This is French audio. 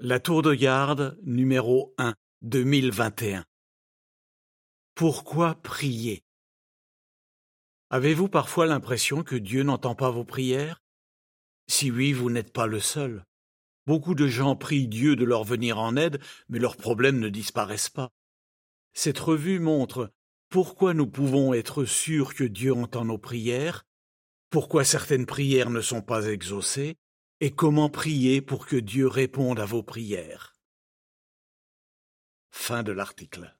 La tour de garde numéro 1 2021. Pourquoi prier? Avez-vous parfois l'impression que Dieu n'entend pas vos prières? Si oui, vous n'êtes pas le seul. Beaucoup de gens prient Dieu de leur venir en aide, mais leurs problèmes ne disparaissent pas. Cette revue montre pourquoi nous pouvons être sûrs que Dieu entend nos prières, pourquoi certaines prières ne sont pas exaucées, et comment prier pour que Dieu réponde à vos prières? Fin de l'article.